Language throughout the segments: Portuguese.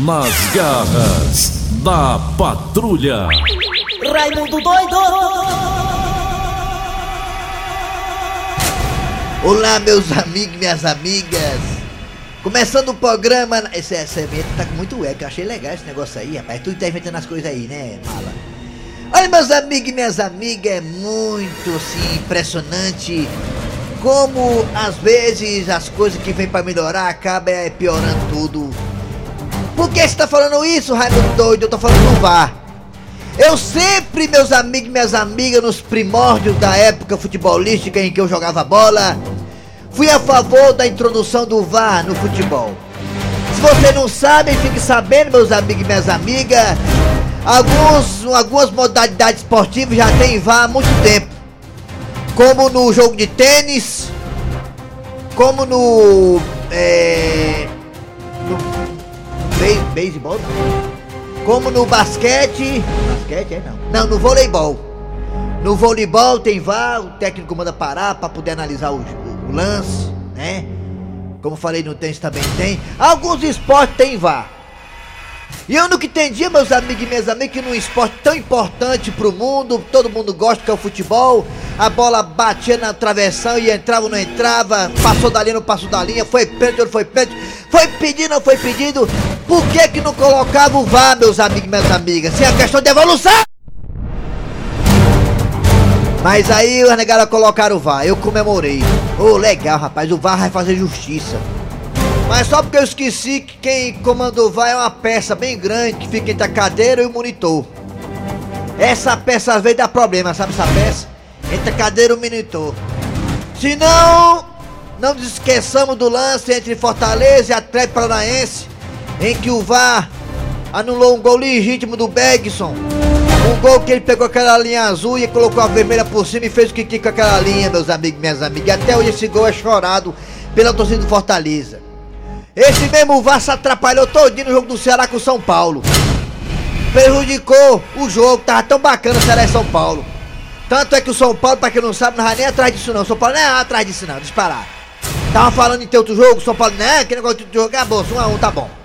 Nas garras da patrulha. Raimundo doido! Olá, meus amigos e minhas amigas. Começando o programa. Esse, essa vinheta tá com muito eco. Eu achei legal esse negócio aí, rapaz. Tu tá inventando as coisas aí, né, mala? Olha, meus amigos e minhas amigas, é muito assim, impressionante como às vezes as coisas que vêm pra melhorar acabam é, piorando tudo. Por que você tá falando isso, Raimundo doido? Eu tô falando do VAR. Eu sempre, meus amigos e minhas amigas, nos primórdios da época futebolística em que eu jogava bola, fui a favor da introdução do VAR no futebol. Se você não sabe, fique sabendo, meus amigos e minhas amigas, alguns, algumas modalidades esportivas já tem VAR há muito tempo como no jogo de tênis, como no. É, no beisebol, como no basquete. Basquete é não. Não, no voleibol. No voleibol tem VAR, o técnico manda parar para poder analisar o, o, o, lance, né? Como falei no tênis também tem. Alguns esportes tem VAR. E eu nunca entendi, meus amigos e minhas amigas, que num esporte tão importante pro mundo, todo mundo gosta que é o futebol, a bola batia na travessão e entrava ou não entrava, passou da linha, não passou da linha, foi pênalti ou não foi pênalti, foi pedido ou não foi pedido, por que que não colocava o VAR, meus amigos e minhas amigas? Se é questão de evolução! Mas aí os negaram colocaram o VAR, eu comemorei. Ô, oh, legal, rapaz, o VAR vai fazer justiça. Mas só porque eu esqueci que quem comandou vai é uma peça bem grande que fica entre a cadeira e o monitor. Essa peça às vezes dá problema, sabe essa peça? Entre a cadeira e o monitor. Se não, não nos esqueçamos do lance entre Fortaleza e Atlético Paranaense, em que o VAR anulou um gol legítimo do Bergson. Um gol que ele pegou aquela linha azul e colocou a vermelha por cima e fez o que com aquela linha, meus amigos minhas amigas. E até hoje esse gol é chorado pela torcida do Fortaleza. Esse mesmo VAR se atrapalhou todinho no jogo do Ceará com o São Paulo. Prejudicou o jogo, tava tão bacana o Ceará e São Paulo. Tanto é que o São Paulo, pra quem não sabe, não vai nem atrás disso não. O São Paulo não é atrás disso não, disparar. Tava falando em ter outro jogo, o São Paulo, né? Que negócio de jogar, bom, um a um, tá bom.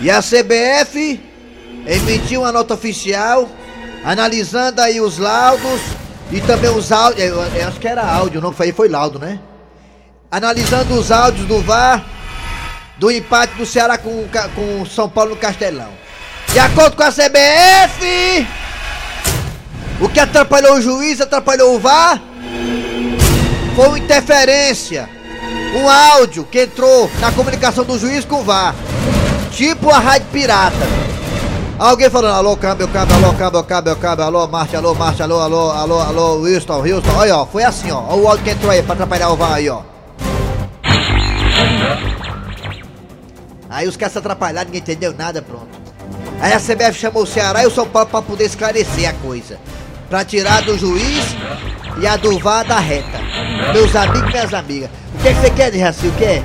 E a CBF emitiu uma nota oficial analisando aí os laudos e também os áudios. Eu, eu, acho que era áudio, não foi, foi laudo, né? Analisando os áudios do VAR do empate do Ceará com, com São Paulo no Castelão. De acordo com a CBF, o que atrapalhou o juiz, atrapalhou o VAR, foi uma interferência, um áudio que entrou na comunicação do juiz com o VAR, tipo a rádio pirata. Alguém falando, alô, câmbio, câmbio, alô, câmbio, câmbio, câmbio, alô, marcha, alô, marcha, alô, alô, alô, alô, Wilson, Wilson, olha, ó, foi assim, ó, o áudio que entrou aí pra atrapalhar o VAR aí, ó. Aí os caras se atrapalharam, ninguém entendeu nada, pronto. Aí a CBF chamou o Ceará e o São Paulo para poder esclarecer a coisa. Pra tirar do juiz e a do VAR da reta. Meus amigos e minhas amigas. O que, é que você quer, Jaci? O que é?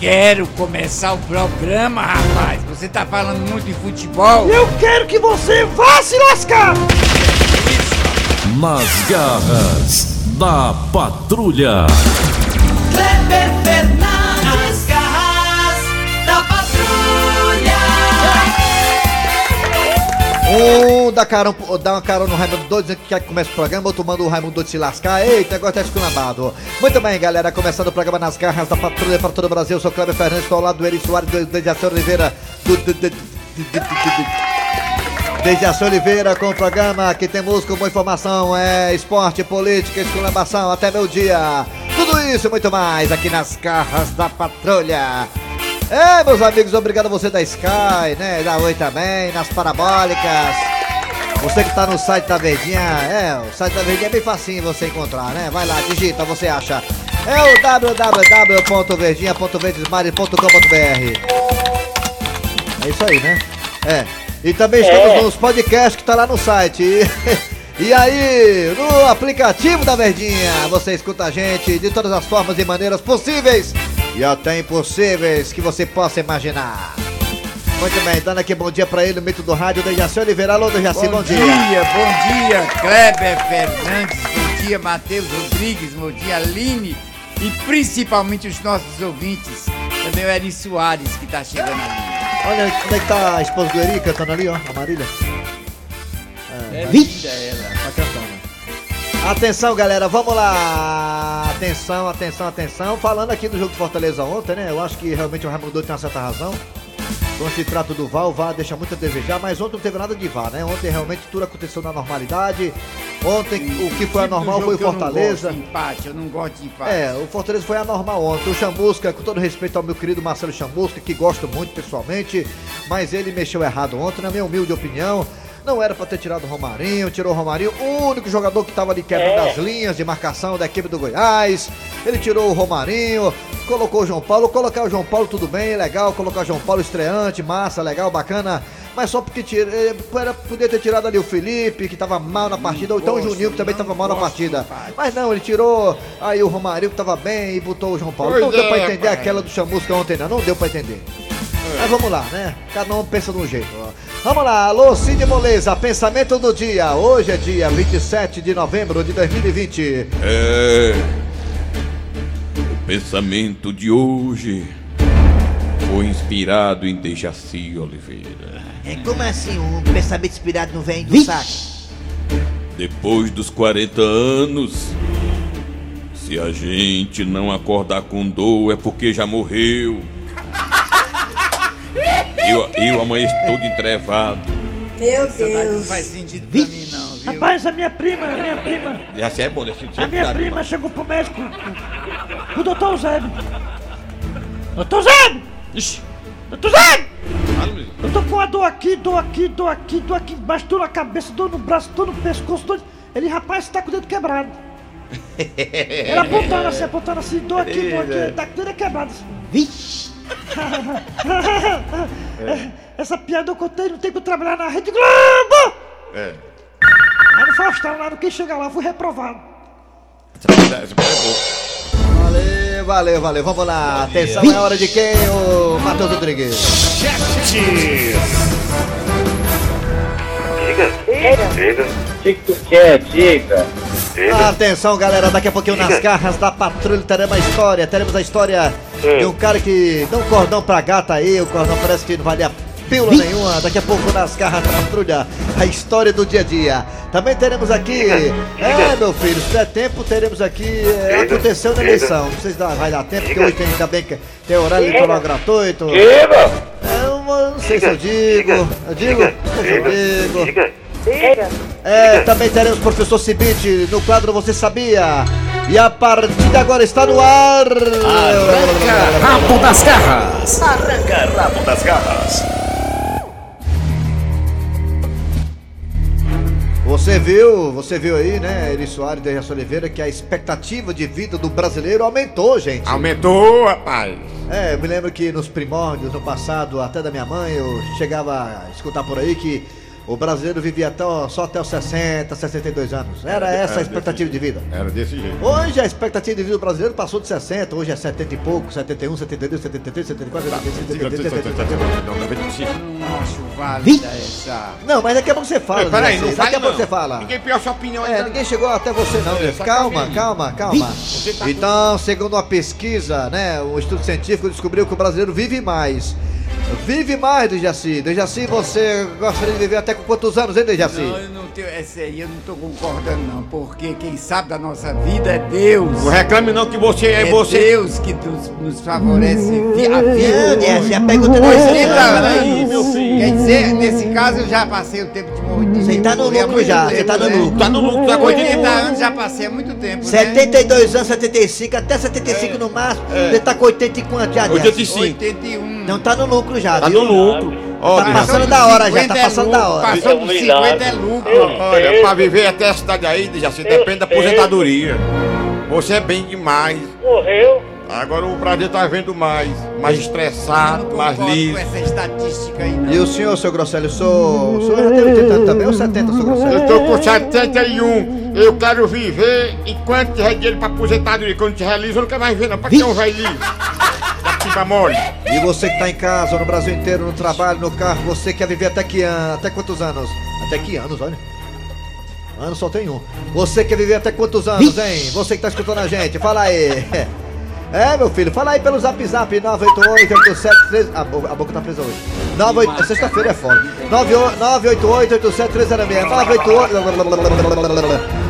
Quero começar o programa, rapaz. Você tá falando muito de futebol. Eu quero que você vá se lascar! Nas garras da patrulha. Kleber Um dá, carão, dá uma carona no Raimundo Doido que quer que comece o programa, outro manda o Raimundo Doido se lascar. Eita, agora tá esculambado. Muito bem, galera, começando o programa nas garras da patrulha para todo o Brasil. Eu sou Cleber Fernandes, estou ao lado do Eri Soares, do Dejaci Oliveira, do... Dejaci Oliveira com o programa que tem música, boa informação, é esporte, política, exclamação, até meu dia. Tudo isso e muito mais aqui nas garras da patrulha. É, meus amigos, obrigado a você da Sky, né? Da Oi também, nas parabólicas. Você que tá no site da Verdinha, é, o site da Verdinha é bem facinho você encontrar, né? Vai lá, digita, você acha. É o www.verdinha.verdesmari.com.br É isso aí, né? É. E também estamos é. nos podcasts que tá lá no site. E aí, no aplicativo da Verdinha, você escuta a gente de todas as formas e maneiras possíveis e até impossíveis que você possa imaginar. Muito bem, dando aqui bom dia pra ele, o mito do rádio, Dejaci Oliveira. Alô, Dejaci, bom, bom dia. Bom dia, bom dia, Kleber Fernandes, bom dia, Matheus Rodrigues, bom dia, Aline e principalmente os nossos ouvintes. Também o Eri Soares, que tá chegando ali. Olha como é que tá a esposa do Eri cantando ali, ó, a Marília. É linda ela. Atenção, galera, vamos lá. Atenção, atenção, atenção. Falando aqui do jogo de Fortaleza ontem, né? Eu acho que realmente o Raimundo tem uma certa razão. Quando se trata do VAR, o VAR deixa muito a desejar, mas ontem não teve nada de VAR, né? Ontem realmente tudo aconteceu na normalidade. Ontem o que foi Tipo anormal foi o que eu não Fortaleza. gosto de empate, eu não gosto de empate. É, o Fortaleza foi anormal ontem. O Chamusca, com todo respeito ao meu querido Marcelo Chamusca, que gosto muito pessoalmente, mas ele mexeu errado ontem, na minha humilde opinião. Não era pra ter tirado o Romarinho, tirou o Romarinho, o único jogador que tava ali quebrando as linhas de marcação da equipe do Goiás. Ele tirou o Romarinho, colocou o João Paulo. Colocar o João Paulo, tudo bem, legal. Colocar o João Paulo estreante, massa, legal, bacana. Mas só porque tira, eh, era, podia ter tirado ali o Felipe, que tava mal na partida, ou então o Juninho, que também tava mal na partida. Mas não, ele tirou aí o Romarinho, que tava bem, e botou o João Paulo. Pois não deu pra é, entender pai. aquela do Chamusca ontem, não. Não deu pra entender. Mas vamos lá, né? Cada um pensa de um jeito. ó. Vamos lá, alô Cid Moleza, pensamento do dia. Hoje é dia 27 de novembro de 2020. É. O pensamento de hoje foi inspirado em Dejaci Oliveira. É como assim um pensamento inspirado no velho do saco? Depois dos 40 anos, se a gente não acordar com dor é porque já morreu. Eu, eu amanheço todo entrevado. Meu daí não Deus. faz sentido pra mim, não, viu? Rapaz, a minha prima, a minha prima, Já sei, é bom, desse a minha prima chegou pro médico, o doutor Eusébio. Doutor Eusébio! Ixi, Doutor Eusébio! Eu tô com uma dor aqui, dor aqui, dor aqui, dor aqui embaixo, dor na cabeça, dor no braço, dor no pescoço, dor... Ele, rapaz, tá com o dedo quebrado. Ele apontando assim, apontando assim, dor aqui, dor aqui, ele tá com o dedo quebrado. Vixe! Essa piada eu contei, não tem que trabalhar na Rede Globo! É. Aí no Faustão, lá no quem chega lá, fui reprovado. Essa piada- essa piada é boa. Valeu, valeu, valeu. Vamos lá. Atenção, é hora de quem? O Matheus Rodrigues. O que, que tu quer, diga? Atenção, galera, daqui a pouquinho nas garras da patrulha teremos a história. Teremos a história de um cara que dá um cordão pra gata aí. O cordão parece que não valia pílula nenhuma. Daqui a pouco nas garras da patrulha, a história do dia a dia. Também teremos aqui. É, meu filho, se der tempo, teremos aqui. é, aconteceu na eleição. Não sei se dá- vai dar tempo, porque hoje tem também que tem horário eleitoral gratuito. Diga! É, eu não sei se eu digo. Eu digo? Não sei se eu digo. Diga! É, também teremos professor Cibite no quadro Você Sabia? E a partida agora está no ar! Rabo das garras. Arranca rabo das garras. Você viu, você viu aí, né, Eri Soares e Dejaci Oliveira, que a expectativa de vida do brasileiro aumentou, gente. Aumentou, rapaz. É, eu me lembro que nos primórdios, no passado, até da minha mãe, eu chegava a escutar por aí que o brasileiro vivia até, só até os 60, 62 anos. Era essa a expectativa de vida. Era desse jeito. Hoje a expectativa de vida do brasileiro passou de 60, hoje é 70 e pouco, 71, 72, 73, 74, 75, 76, 77. Não acho válida essa. Não, mas daqui a pouco você fala. Peraí, Dejaci, não Daqui a pouco você fala. Ninguém pior sua opinião É, ninguém chegou até você não, É, Calma, calma. calma, tá Então, segundo uma pesquisa, né, um estudo científico descobriu que o brasileiro vive mais. Vive mais, Dejaci. Dejaci, você gostaria de viver até com quantos anos, hein, Dejaci? Não, eu não tenho. Essa aí eu não tô concordando, não. Porque quem sabe da nossa vida é Deus. Não reclame não que você é, É você. Deus que nos, nos favorece a vida. essa é a pergunta da então, aí, meu filho. Quer dizer, nesse caso eu já passei o tempo de morrer. Você tá no lucro já, você tá no né? lucro. Tá no lucro, tá com 80 80 anos já passei há muito tempo. né? 72 anos, 75, até 75 no máximo. Você tá com 80 e quanto já, Dejaci? 85. 81. Não tá no lucro já, Tá viu? no lucro. Ó, Tá passando da hora já, tá 50 é passando da lucro, hora. Passou dos 50 é lucro. Olha, pra viver até essa idade aí, Dejaci, depende da aposentadoria. Você é bem demais. Morreu? Agora o Brasil tá vendo mais. Mais estressado, mais liso. com essa estatística aí, não. E o senhor, seu Grosselio, o senhor, o senhor já tem 80 anos também ou 70, seu Grosselio? Eu tô com 71. Eu quero viver enquanto tiver dinheiro pra aposentadoria. Quando tiver liso, eu não quero mais ver, não. Pra que um velho liso? Da pipa mole. E você que tá em casa, no Brasil inteiro, no trabalho, no carro, você quer viver até que ano? Até quantos anos? Até que anos, olha. Ano só tem um. Você quer viver até quantos anos, hein? Você que tá escutando a gente, fala aí. É, meu filho, fala aí pelo zap zap 988 873 a, boca- a boca tá presa hoje. 98 Sexta-feira é foda. 988 87306 988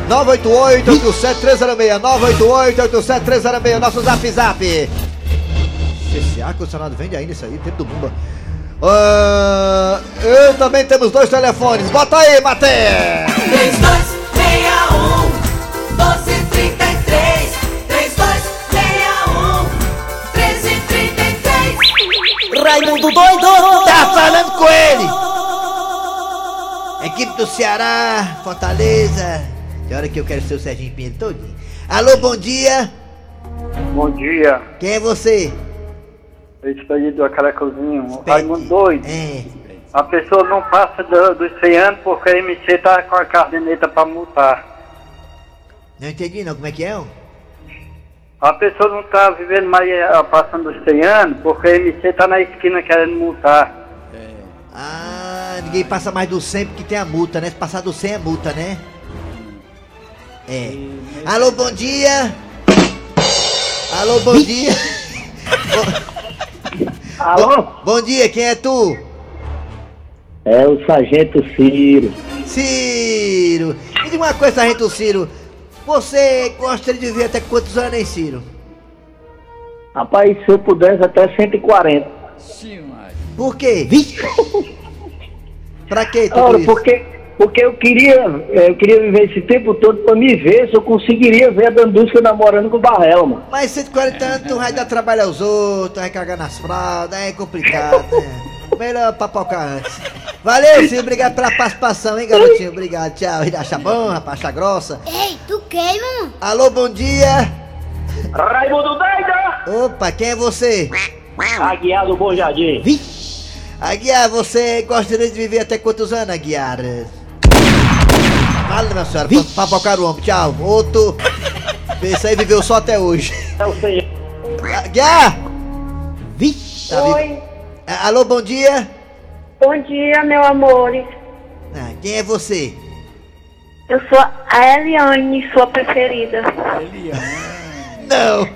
988 87306 988 87306 Nosso zap zap. Esse ar-condicionado vende ainda isso aí, tempo do Bumba. Ah, eu também temos dois telefones. Bota aí, Matheus! 3261 1233 3261 1333 Raimundo doido! Tá falando com ele! Equipe do Ceará, Fortaleza. Que hora que eu quero ser o Serginho Pinheiro todinho. Alô, bom dia! Bom dia. Quem é você? Expedidor Caracozinho. Raimundo doido. É. A pessoa não passa do- dos 100 anos porque a MC tá com a caderneta pra multar. Não entendi não, como é que é? ó? A pessoa não tá vivendo mais eh, passando dos 100 anos porque a MC tá na esquina querendo multar. Ah, ninguém passa mais do 100 porque tem a multa, né? Se passar do 100 é multa, né? É. Alô, bom dia! Alô, bom dia! Alô? Bom dia, quem é tu? É o Sargento Ciro. Ciro! Me diga uma coisa, Sargento Ciro. Você gostaria de viver até quantos anos, hein, Ciro? Rapaz, se eu pudesse até 140. Por quê? pra quê tudo Ora, isso? porque, porque eu queria, eh, eu queria viver esse tempo todo pra me ver se eu conseguiria ver a Dandusca namorando com o Barrel, mano. Mas 140 anos tu vai dar trabalho aos outros, vai cagar nas fraldas, é complicado, né? Melhor papocar antes. Valeu, Ciro, obrigado pela participação, hein, garotinho? Obrigado, tchau. Acha bom, rapaz, acha grossa. Ei, tu queima? Alô, bom dia. Raimundo Doida! Opa, quem é você? Aguiar do Bom Jardim. Aguiar, você gostaria de viver até quantos anos, Aguiar? Fala, minha senhora, pra papocar o ombro, tchau. Outro. Esse aí viveu só até hoje. É o senhor. Aguiar! Vi? Tá? Oi, Ah, Alô, bom dia. bom dia, meu amor. Ah, quem é você? Eu sou a Eliane, sua preferida. Não.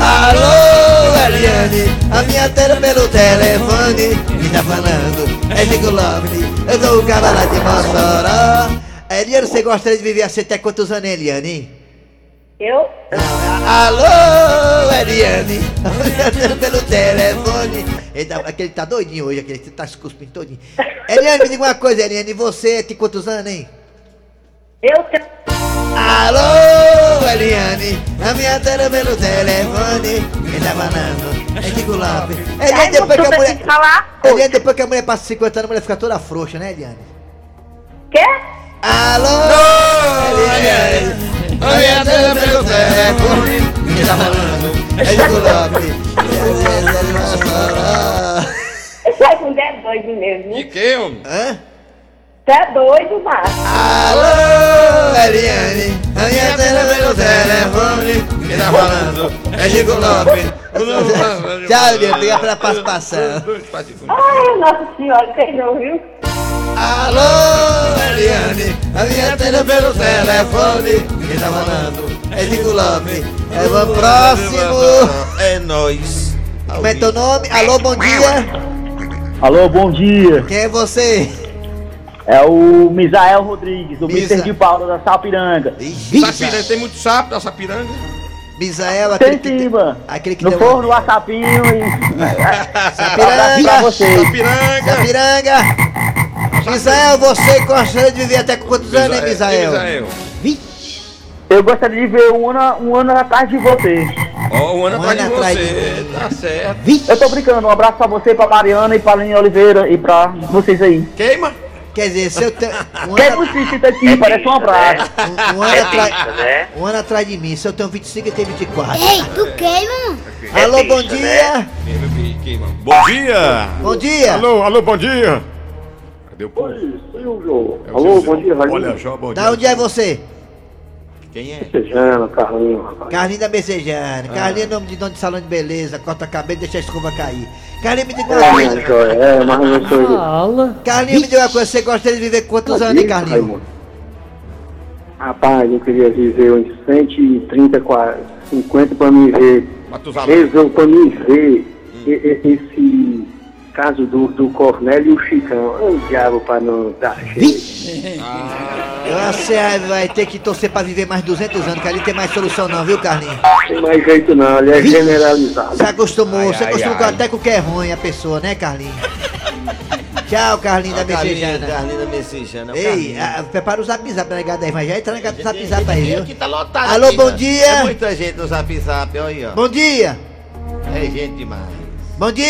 Alô, Eliane, a minha tela pelo telefone me tá falando, é Chico Lovely, eu sou o cara lá de Mossoró. Eliane, você gostaria de viver assim até quantos anos, Eliane? Eu? Alô, Eliane, pelo telefone. Ele tá, aquele tá doidinho hoje, aquele que tá se cuspindo todinho. Eliane, me diga uma coisa, Eliane, você tem quantos anos, hein? Eu tenho. Alô, Eliane, a minha tela pelo telefone, quem tá falando? É Chico Lopes. Eliane, depois que a mulher... Eliane, depois que a mulher passa 50 anos, a mulher fica toda frouxa, né, Eliane? Quê? Alô, Eliane, a minha tela pelo telefone, quem tá falando? É Chico Lopes. Sai com é doido mesmo. De que, homem? Hã? Você é doido, Márcio. Alô, Eliane, a minha tela pelo telefone, quem tá falando? É Chico Lopes. Tchau, Eliane, obrigado pela participação. Ai, Nossa Senhora, quem não viu? Alô, Eliane, a minha tela pelo telefone, quem tá falando? É Chico Lopes. É o próximo. É nóis. Como é teu nome? Alô, bom dia. Alô, bom dia. Quem é você? É o Misael Rodrigues, do Misa- Mister de Paula da Sapiranga. Ixi, Sapiranga, tem muito sapo da Sapiranga? Misael, aquele Tem que... sim, mano. Aquele que No deu... forno, a sapinho e. Sapiranga. pra você. Sapiranga! Sapiranga. Misael, você gostaria de viver até com quantos anos, hein, Misael? Misael. Eu gostaria de ver um ano, um ano atrás de você. Ó, um ano Um atrás de ano atrás você. Tá certo. Eu tô brincando, um abraço pra você, pra Mariana e pra Aline Oliveira e pra vocês aí. Queima? Quer dizer, se eu tenho... Um Quem ano, você tá aqui, parece um abraço. um, um ano atrás... né? Um ano atrás de mim, se eu tenho 25 e tenho 24. Ei, tu queima? Alô, bom dia. Queima, queima. Bom dia! Bom dia. Alô, alô, bom dia! Cadê o povo? Silvio. É o Silvio. Olha só, bom dia. Da onde é você? Quem é? Sejano, Carlinho, rapaz. Carlinho da Becejana. Carlinho é nome de dono de salão de beleza, corta a cabelo e deixa a escova cair. Carlinho, me diga uma coisa. É, mas não sou Carlinho, me diga uma coisa. Você gostaria de viver quantos anos, hein, Carlinho? Rapaz, eu queria viver uns 130, 40, 50 pra me ver Matusalém. Pra mim ver e- esse caso do, do Cornélio e o Chicão. É um diabo pra não dar jeito. Você vai ter que torcer pra viver mais 200 anos, que ali tem mais solução não, viu, Carlinhos? Não tem mais jeito não, ele é generalizado. Você acostumou, Ai, você acostumou ai. até com o que é ruim a pessoa, né, Carlinhos? Tchau, Carlinhos da Messejana. Carlinho da Messejana. Ei, ah, prepara o zap zap, negado aí, mas já entra no zap zap aí, viu? Aqui tá lotado. Alô, aqui, bom mano. dia. É muita gente no zap zap, olha aí, ó. Bom dia! É gente demais. Bom dia!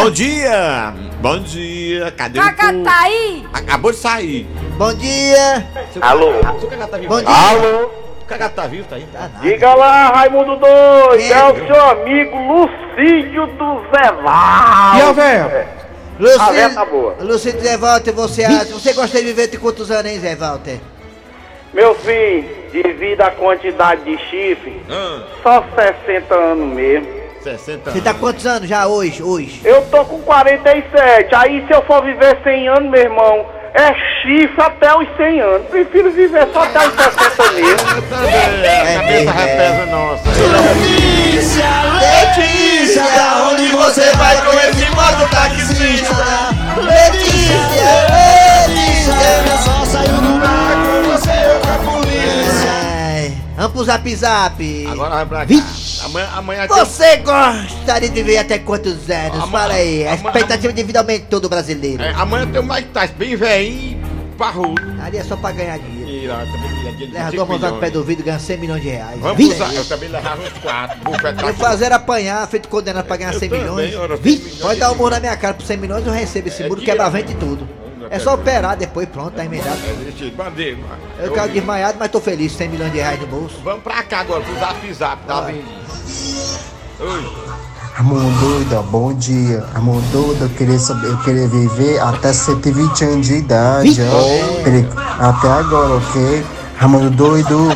Bom dia! Bom dia! Cadê o povo? aí! Acabou de sair. Bom dia! Alô? Se o cagado tá vivo Bom aí. dia! Alô? O cagado tá vivo, tá aí. Tá nada. Diga lá, Raimundo Doido, É. é o seu amigo Lucídio do Zeval. E a véia? A véia tá boa. Lucido Zé Walter, você acha? Você gosta de viver de quantos anos, hein, Zé Walter? Meu filho, devido à quantidade de chifre, só 60 anos mesmo. 60 Você tá quantos anos já hoje? Hoje? Eu tô com 47, aí se eu for viver 100 anos, meu irmão, é chifre até os 100 anos. Prefiro viver só até os 60 mesmo. É, Cabeça é. repesa nossa. Letícia, onde você vai com esse moto taxista? Letícia, Letícia. Só saiu do mar com você com a polícia. Vamos pro zap zap. Agora vai pra cá. Vixe. Amanhã, amanhã tem- Você gostaria de viver até quantos anos? Amanhã- Fala aí. A amanhã- expectativa de vida aumentou do brasileiro. É, amanhã tem o Mike Tyson, bem velhinho, parrudo. Ali é só pra ganhar dinheiro. E também Leva 5 duas mãos no pé do ouvido e ganha 100 milhões de reais. Vamos usar, eu também levava uns 4. Bufete Eu fazer apanhar, feito condenado pra ganhar Eu 100 também, milhões. ora, 100 Vixe, milhões pode de dar um dinheiro. na minha cara por 100 milhões, eu recebo esse É muro, dinheiro. quebra vento e tudo. É só operar depois, pronto, tá emendado. Bandeiro. Eu quero desmaiado, mas tô feliz, 100 milhões de reais no bolso. Vamos pra cá agora, pro zap zap Vai. Avenida. Oi. Ramon doida, bom dia. Ramon doida, eu queria saber, eu queria viver até 120 anos de idade, ó. Até agora, ok? Ramon doido.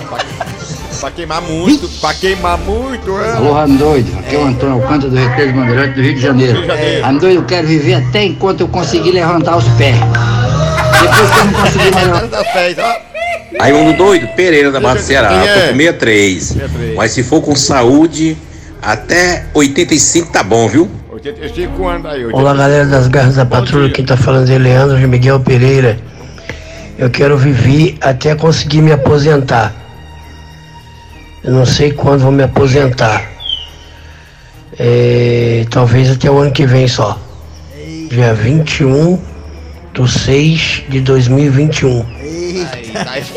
Pra queimar muito, pra queimar muito, é. Alô, Ramo Doido, aqui é o Antônio Alcântara do Recreio de Bandeirante do Rio de Janeiro. Rio de Janeiro. Ramo Doido, eu quero viver até enquanto eu conseguir levantar os pés. Depois que eu não conseguir mais. Raimundo Doido, Pereira da Barra do Ceará, tô com 63. 63. Mas se for com saúde, até 85 tá bom, viu? 85 anos aí. Olá, galera das Garras da Patrulha, quem tá falando é Leandro de Miguel Pereira. Eu quero viver até conseguir me aposentar. Eu não sei quando vou me aposentar. É, talvez até o ano que vem só. Dia 21 do 6 de 2021. Rapaz,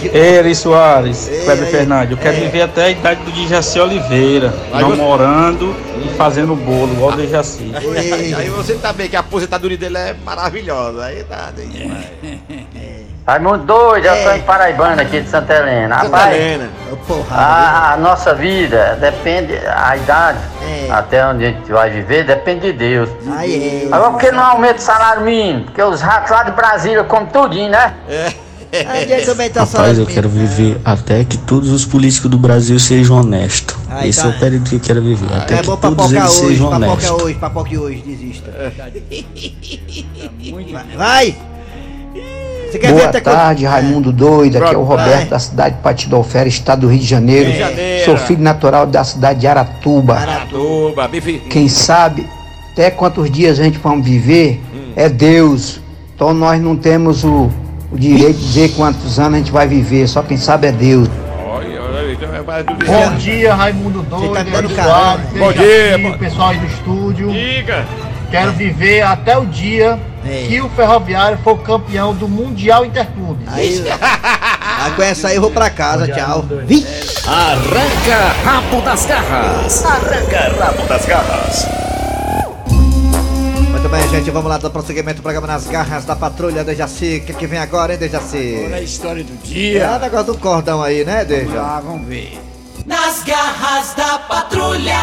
que... Ei, Eri Soares, Kleber aí. Fernandes, eu quero É. viver até a idade do Dijaci Oliveira, Aí você- namorando e fazendo bolo, igual o Dejaci. Aí você tá bem que a aposentadoria dele é maravilhosa. Aí tá, tem demais. Raimundo doido, eu sou É. em Paraibana aqui de Santa Helena. Santa Rapaz, Helena. Porra. a, a nossa vida depende, a idade, É. até onde a gente vai viver, depende de Deus. Aí é. Agora por que não aumenta o salário mínimo? Porque os ratos lá de Brasília comem tudinho, né? Aí é também tá Rapaz, eu quero viver até que todos os políticos do Brasil sejam honestos. Aí Esse tá. é o período que eu quero viver. Até É que bom todos eles hoje, sejam papoca honestos. hoje, papoca hoje, desista. Vai! vai. Você quer ver Boa até tarde, Raimundo Doido. Aqui é o Roberto vai. da cidade de Patidolfera, estado do Rio de Janeiro. Rio de Janeiro. Sou filho natural da cidade de Aratuba. Aratuba. Quem sabe até quantos dias a gente vamos viver é Deus. Então nós não temos o, o direito de dizer quantos anos a gente vai viver, só quem sabe é Deus. Olha, olha, então é Bom dia, Raimundo Doido. Tá Bom dia, bom- o pessoal aí do estúdio. Diga. Quero viver até o dia É. que o Ferroviário for campeão do Mundial Interclubes. Aí, ah, com essa aí eu vou pra casa, tchau. Arranca rabo das garras. Arranca rabo das garras. Muito bem, gente, vamos lá do prosseguimento do programa Nas Garras da Patrulha, Dejaci. O que, que vem agora, hein, Dejaci? Olha a história do É o dia. negócio do cordão aí, né, Deja? Ah, vamos ver. Nas garras da patrulha.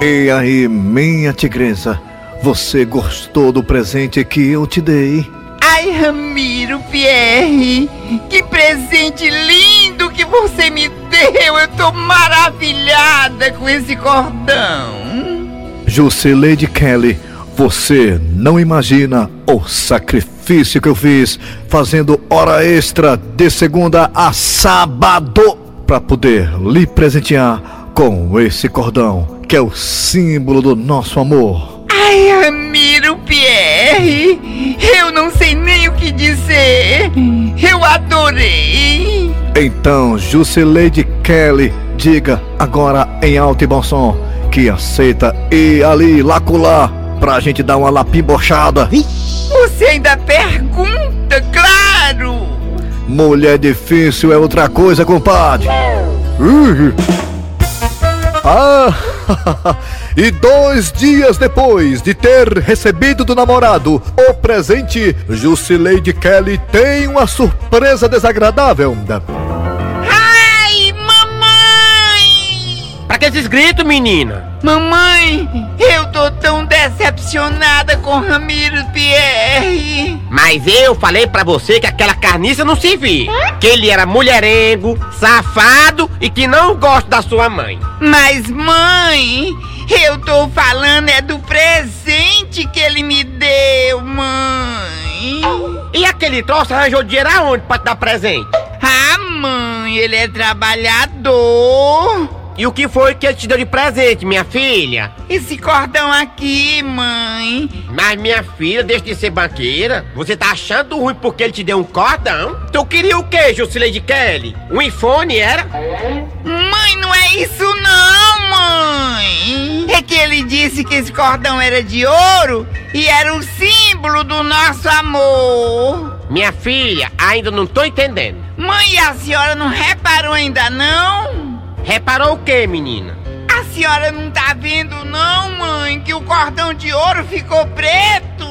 E aí, minha tigresa, você gostou do presente que eu te dei? Ai, Ramiro Pierre, que presente lindo que você me deu. Eu tô maravilhada com esse cordão. Jusileide Kelly, você não imagina o sacrifício que eu fiz, fazendo hora extra de segunda a sábado, para poder lhe presentear com esse cordão, que é o símbolo do nosso amor. Ai, Ramiro Pierre, eu não sei nem o que dizer. Eu adorei. Então, Jusileide Kelly, diga agora em alto e bom som que aceita ir ali, lacular, pra gente dar uma lapimbochada. Você ainda pergunta, claro. Mulher difícil é outra coisa, compadre. Ih. Ah, e dois dias depois de ter recebido do namorado o presente, Jusileide Kelly tem uma surpresa desagradável. Ai, mamãe! Pra que esses gritos, menina? Mamãe, eu tô tão decepcionada com Ramiro Pierre. Mas eu falei pra você que aquela carniça não se via. Que ele era mulherengo, safado e que não gosta da sua mãe. Mas, mãe, eu tô falando é do presente que ele me deu, mãe. E aquele troço arranjou dinheiro aonde pra te dar presente? Ah, mãe, ele é trabalhador. E o que foi que ele te deu de presente, minha filha? Esse cordão aqui, mãe. Mas minha filha, deixa de ser banqueira. Você tá achando ruim porque ele te deu um cordão? Tu queria o quê, Jusileide Kelly? Um iPhone, era? Mãe, não é isso não, mãe. É que ele disse que esse cordão era de ouro e era o símbolo do nosso amor. Minha filha, ainda não tô entendendo. Mãe, a senhora não reparou ainda não? Reparou o quê, menina? A senhora não tá vendo não, mãe, que o cordão de ouro ficou preto?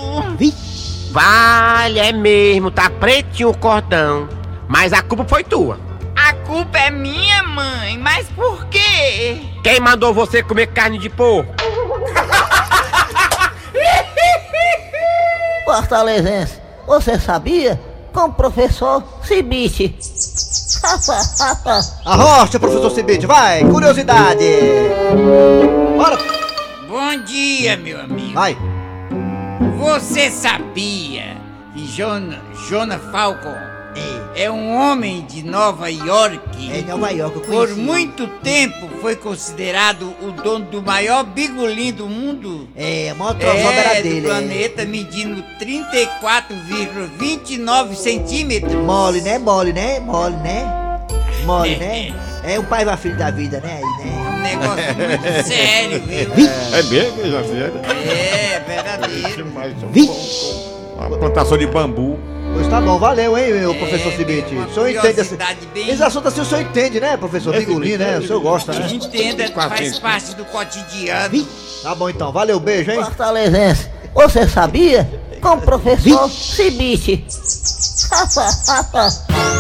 Vale, é mesmo, tá pretinho o cordão. Mas a culpa foi tua. A culpa é minha, mãe, mas por quê? Quem mandou você comer carne de porco? Fortalezense, você sabia? Com o professor Cibite. Arrocha, professor Cibite, vai, curiosidade. Bora. Bom dia, meu amigo. Vai. Você sabia que Jonah, Jonah Falcon é um homem de Nova York? É Nova York, eu Por muito tempo foi considerado o dono do maior bigolim do mundo. É, a maior trozada era É, dele. do é. planeta, medindo 34,29 centímetros. Mole, né? Mole, né? Mole, né? Mole, né? É o pai e a filha da vida, né? Aí, né? Um negócio muito sério, viu? É mesmo, já sei. É, verdadeiro. Uma plantação de bambu. Pois tá bom, valeu, hein, meu professor Cibite. O senhor entende assim. curiosidade bem- Esse assunto assim o senhor entende, né, professor? Bigolim, né? O senhor gosta, né? Entenda, faz parte do cotidiano. Tá bom então, valeu, beijo, hein? Fortalezense, você sabia? Com o professor Cibite.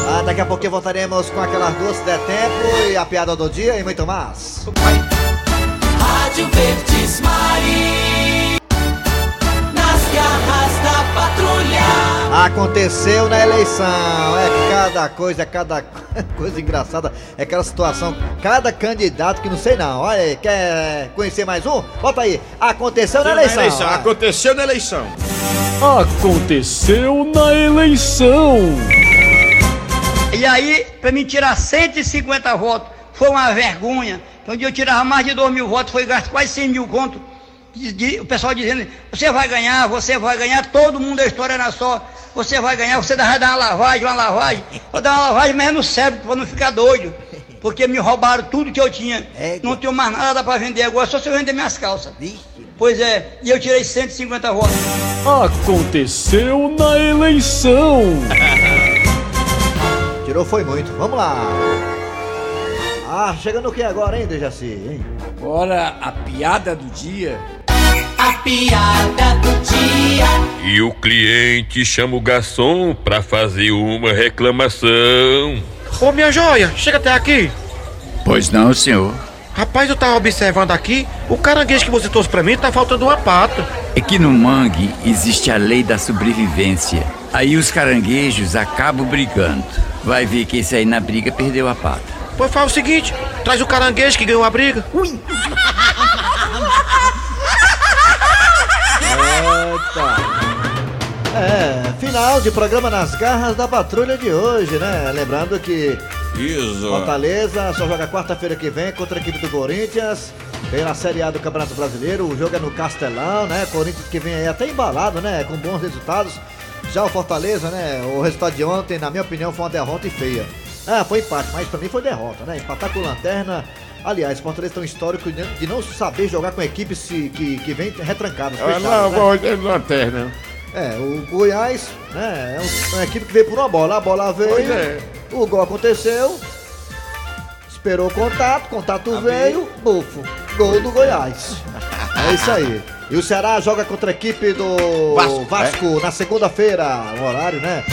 Ah, daqui a pouquinho voltaremos com aquelas duas se der tempo e a piada do dia e muito mais. Rádio Verdes Mari. Nas garras da patrulha. Aconteceu na eleição, é cada coisa, é cada coisa engraçada, é aquela situação, cada candidato que não sei não. Olha aí, quer conhecer mais um? Bota aí. Aconteceu na eleição. Ah. Aconteceu na eleição. Aconteceu na eleição. E aí, pra mim tirar 150 votos, foi uma vergonha. Onde eu tirava mais de 2 mil votos, foi gasto quase 100 mil conto. O pessoal dizendo, você vai ganhar, você vai ganhar, todo mundo a história era só, você vai ganhar, você vai dar uma lavagem, uma lavagem. Vou dar uma lavagem, mas no cérebro, pra não ficar doido. Porque me roubaram tudo que eu tinha. Não tenho mais nada pra vender agora, só se eu vender minhas calças. Pois é, e eu tirei 150 votos. Aconteceu na eleição. Tirou foi muito. Vamos lá. Ah, chegando o que agora, hein, Dejaci? Hein? Bora a piada do dia. A piada do dia. E o cliente chama o garçom pra fazer uma reclamação. Ô minha joia, chega até aqui. Pois não, senhor. Rapaz, eu tava observando aqui, o caranguejo que você trouxe pra mim tá faltando uma pata. É que no mangue existe a lei da sobrevivência. Aí os caranguejos acabam brigando. Vai ver que esse aí na briga perdeu a pata. Pois faz o seguinte, traz o caranguejo que ganhou a briga. Ui. Eita. É, Final de programa nas garras da patrulha de hoje, né? Lembrando que Isso. Fortaleza só joga quarta-feira que vem contra a equipe do Corinthians. Pela Série A do Campeonato Brasileiro, o jogo é no Castelão, né? Corinthians que vem aí até embalado, né? Com bons resultados. Já o Fortaleza, né? O resultado de ontem, na minha opinião, foi uma derrota e feia. Ah, foi empate, mas pra mim foi derrota, né? Empatar com o Lanterna. Aliás, o Fortaleza tem um histórico de não saber jogar com equipes que, que vem retrancadas. Ah, não, né? de lanterna. É, o Goiás, né, é um- uma equipe que veio por uma bola. A bola veio, é. o gol aconteceu, esperou o contato, contato veio, bufo, gol do Goiás. É isso aí. E o Ceará joga contra a equipe do Vasco, Vasco, na segunda-feira, o horário, né?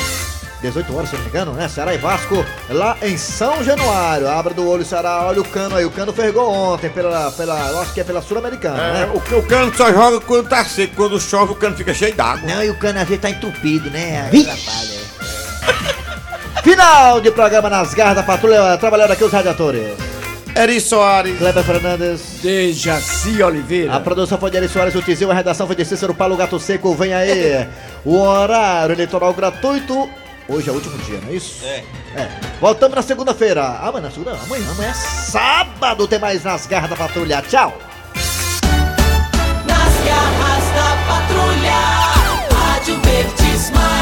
18 horas, se não me engano, né? Ceará e Vasco, lá em São Januário. Abra do olho, Ceará, olha o cano aí. O cano fez gol ontem, pela, pela, eu acho que é pela Sul-Americana, É, né? o, o cano só joga quando tá seco. Quando chove, o cano fica cheio d'água. Não, e o cano às vezes tá entupido, né? Atrapalha. Final de programa nas garras da patrulha, trabalhando aqui os radiadores. Eri Soares. Kleber Fernandes. Dejaci Oliveira. A produção foi de Eri Soares, o Tizil, a redação foi de Cícero Paulo Gato Seco. Vem aí. o horário eleitoral gratuito. Hoje é o último dia, não é isso? É. É. Voltamos na segunda-feira. Ah, mas na segunda, amanhã, amanhã é sábado, tem mais nas garras da patrulha. Tchau. Nas garras da patrulha, Rádio Verdes Mar.